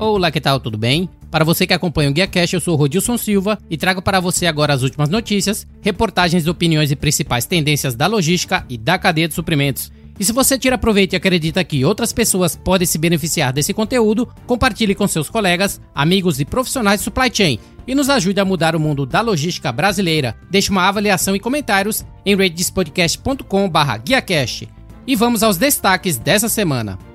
Olá, que tal? Tudo bem? Para você que acompanha o Guia Cash, eu sou o Rodilson Silva e trago para você agora as últimas notícias, reportagens, opiniões e principais tendências da logística e da cadeia de suprimentos. E se você tira proveito e acredita que outras pessoas podem se beneficiar desse conteúdo, compartilhe com seus colegas, amigos e profissionais de supply chain e nos ajude a mudar o mundo da logística brasileira. Deixe uma avaliação e comentários em redespodcast.com/guiacast. E vamos aos destaques dessa semana.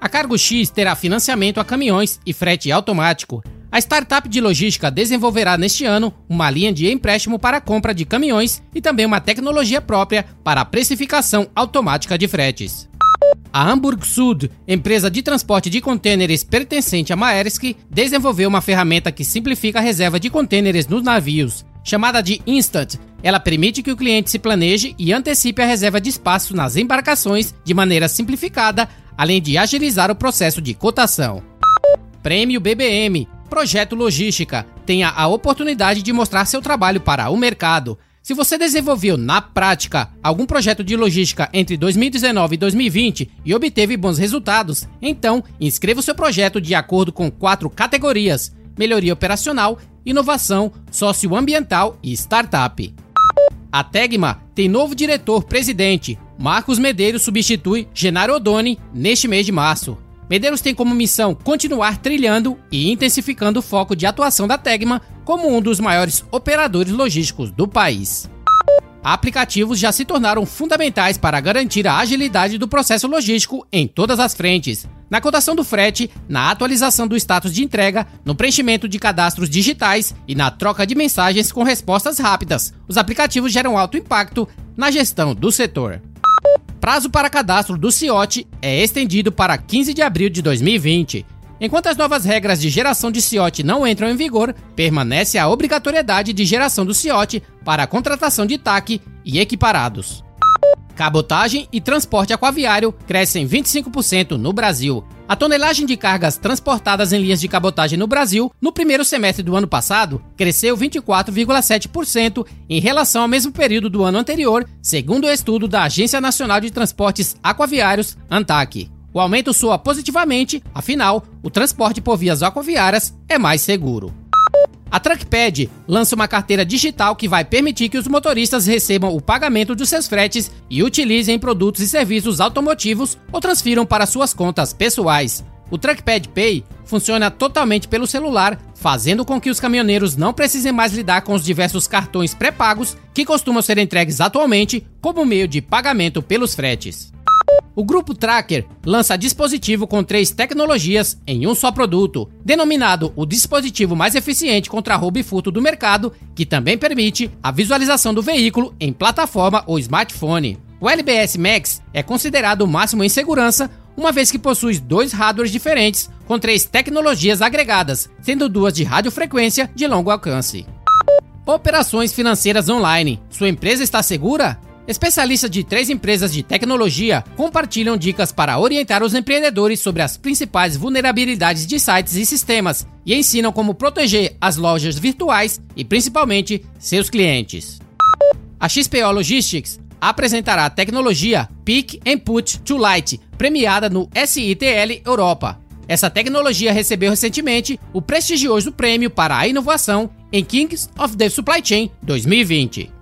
A Cargo X terá financiamento a caminhões e frete automático. A startup de logística desenvolverá neste ano uma linha de empréstimo para a compra de caminhões e também uma tecnologia própria para a precificação automática de fretes. A Hamburg Sud, empresa de transporte de contêineres pertencente à Maersk, desenvolveu uma ferramenta que simplifica a reserva de contêineres nos navios. Chamada de Instant, ela permite que o cliente se planeje e antecipe a reserva de espaço nas embarcações de maneira simplificada, além de agilizar o processo de cotação. Prêmio BBM Projeto Logística tenha a oportunidade de mostrar seu trabalho para o mercado. Se você desenvolveu na prática algum projeto de logística entre 2019 e 2020 e obteve bons resultados, então inscreva o seu projeto de acordo com quatro categorias: melhoria operacional, inovação, socioambiental e startup. A Tegma tem novo diretor-presidente. Marcos Medeiros substitui Genaro Odoni neste mês de março. Medeiros tem como missão continuar trilhando e intensificando o foco de atuação da Tegma como um dos maiores operadores logísticos do país. Aplicativos já se tornaram fundamentais para garantir a agilidade do processo logístico em todas as frentes. Na cotação do frete, na atualização do status de entrega, no preenchimento de cadastros digitais e na troca de mensagens com respostas rápidas, os aplicativos geram alto impacto na gestão do setor. Prazo para cadastro do CIOT é estendido para 15 de abril de 2020. Enquanto as novas regras de geração de CIOT não entram em vigor, permanece a obrigatoriedade de geração do CIOT para a contratação de TAC e equiparados. Cabotagem e transporte aquaviário crescem 25% no Brasil. A tonelagem de cargas transportadas em linhas de cabotagem no Brasil, no primeiro semestre do ano passado, cresceu 24,7% em relação ao mesmo período do ano anterior, segundo o estudo da Agência Nacional de Transportes Aquaviários, ANTAC. O aumento soa positivamente, afinal, o transporte por vias aquaviárias é mais seguro. A Truckpad lança uma carteira digital que vai permitir que os motoristas recebam o pagamento dos seus fretes e utilizem produtos e serviços automotivos ou transfiram para suas contas pessoais. O Truckpad Pay funciona totalmente pelo celular, fazendo com que os caminhoneiros não precisem mais lidar com os diversos cartões pré-pagos que costumam ser entregues atualmente como meio de pagamento pelos fretes. O grupo Tracker lança dispositivo com três tecnologias em um só produto, denominado o dispositivo mais eficiente contra roubo e furto do mercado, que também permite a visualização do veículo em plataforma ou smartphone. O LBS Max é considerado o máximo em segurança, uma vez que possui dois hardwares diferentes com três tecnologias agregadas, sendo duas de radiofrequência de longo alcance. Operações financeiras online. Sua empresa está segura? Especialistas de três empresas de tecnologia compartilham dicas para orientar os empreendedores sobre as principais vulnerabilidades de sites e sistemas e ensinam como proteger as lojas virtuais e principalmente seus clientes. A XPO Logistics apresentará a tecnologia Pick and Put to Light, premiada no SITL Europa. Essa tecnologia recebeu recentemente o prestigioso prêmio para a inovação em Kings of the Supply Chain 2020.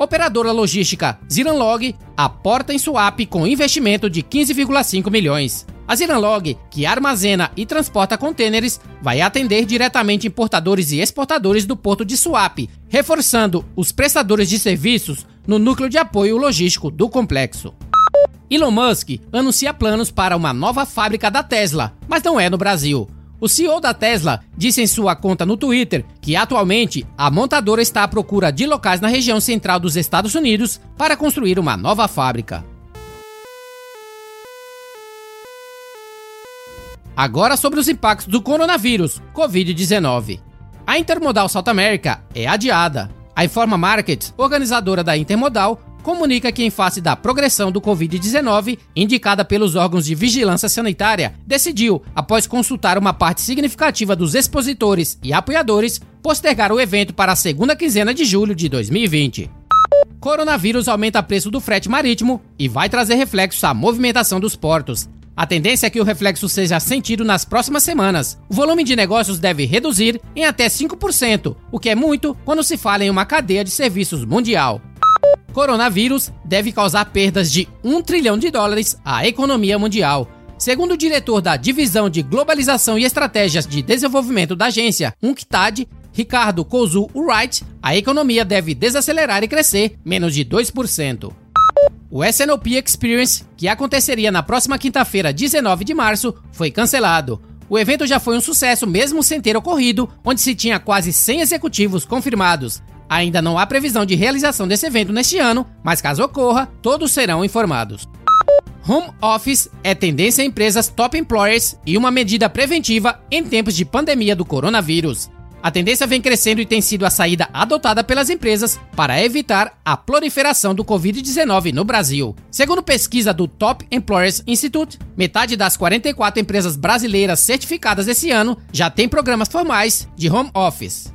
Operadora logística Ziranlog aporta em swap com investimento de 15,5 milhões. A Ziranlog, que armazena e transporta contêineres, vai atender diretamente importadores e exportadores do porto de Suape, reforçando os prestadores de serviços no núcleo de apoio logístico do complexo. Elon Musk anuncia planos para uma nova fábrica da Tesla, mas não é no Brasil. O CEO da Tesla disse em sua conta no Twitter que atualmente a montadora está à procura de locais na região central dos Estados Unidos para construir uma nova fábrica. Agora sobre os impactos do coronavírus, Covid-19. A Intermodal South America é adiada. A Informa Markets, organizadora da Intermodal, comunica que, em face da progressão do Covid-19, indicada pelos órgãos de vigilância sanitária, decidiu, após consultar uma parte significativa dos expositores e apoiadores, postergar o evento para a segunda quinzena de julho de 2020. Coronavírus aumenta preço do frete marítimo e vai trazer reflexos à movimentação dos portos. A tendência é que o reflexo seja sentido nas próximas semanas. O volume de negócios deve reduzir em até 5%, o que é muito quando se fala em uma cadeia de serviços mundial. Coronavírus deve causar perdas de 1 trilhão de dólares à economia mundial. Segundo o diretor da Divisão de Globalização e Estratégias de Desenvolvimento da agência, UNCTAD, Ricardo Kozu Wright, a economia deve desacelerar e crescer menos de 2%. O SNOP Experience, que aconteceria na próxima quinta-feira, 19 de março, foi cancelado. O evento já foi um sucesso mesmo sem ter ocorrido, onde se tinha quase 100 executivos confirmados. Ainda não há previsão de realização desse evento neste ano, mas caso ocorra, todos serão informados. Home Office é tendência em empresas top employers e uma medida preventiva em tempos de pandemia do coronavírus. A tendência vem crescendo e tem sido a saída adotada pelas empresas para evitar a proliferação do Covid-19 no Brasil. Segundo pesquisa do Top Employers Institute, metade das 44 empresas brasileiras certificadas esse ano já tem programas formais de home office.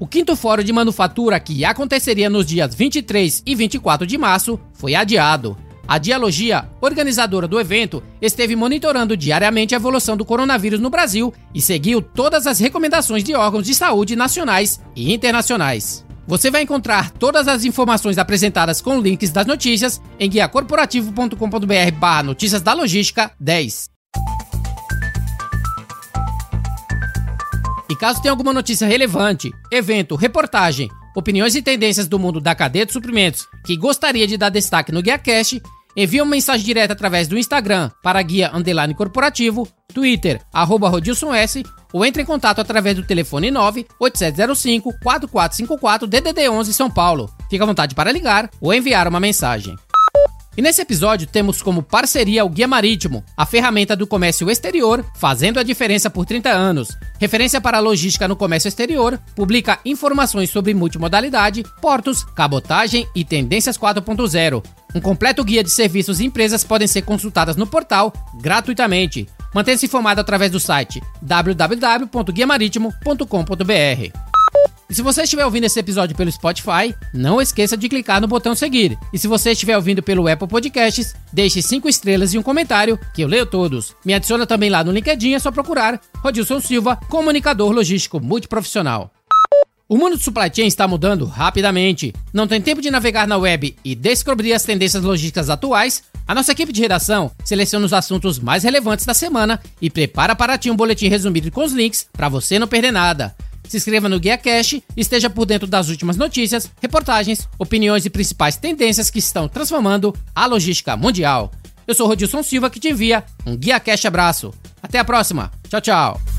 O quinto fórum de manufatura, que aconteceria nos dias 23 e 24 de março, foi adiado. A Dialogia, organizadora do evento, esteve monitorando diariamente a evolução do coronavírus no Brasil e seguiu todas as recomendações de órgãos de saúde nacionais e internacionais. Você vai encontrar todas as informações apresentadas com links das notícias em guiacorporativo.com.br barra notícias da logística 10. Caso tenha alguma notícia relevante, evento, reportagem, opiniões e tendências do mundo da cadeia de suprimentos que gostaria de dar destaque no GuiaCast, Envie uma mensagem direta através do Instagram para guia underline corporativo, Twitter, arroba Rodilson S, ou entre em contato através do telefone 98705 4454 DDD 11 São Paulo. Fique à vontade para ligar ou enviar uma mensagem. E nesse episódio temos como parceria o Guia Marítimo, a ferramenta do comércio exterior, fazendo a diferença por 30 anos. Referência para a logística no comércio exterior, publica informações sobre multimodalidade, portos, cabotagem e tendências 4.0. Um completo guia de serviços e empresas podem ser consultadas no portal gratuitamente. Mantenha-se informado através do site www.guiamaritimo.com.br. E se você estiver ouvindo esse episódio pelo Spotify, não esqueça de clicar no botão seguir. E se você estiver ouvindo pelo Apple Podcasts, deixe 5 estrelas e um comentário, que eu leio todos. Me adiciona também lá no LinkedIn, é só procurar Rodilson Silva, comunicador logístico multiprofissional. O mundo do supply chain está mudando rapidamente. Não tem tempo de navegar na web e descobrir as tendências logísticas atuais? A nossa equipe de redação seleciona os assuntos mais relevantes da semana e prepara para ti um boletim resumido com os links para você não perder nada se inscreva no Guia Cash e esteja por dentro das últimas notícias, reportagens, opiniões e principais tendências que estão transformando a logística mundial. Eu sou Rodilson Silva que te envia um Guia Cash abraço. Até a próxima. Tchau, tchau.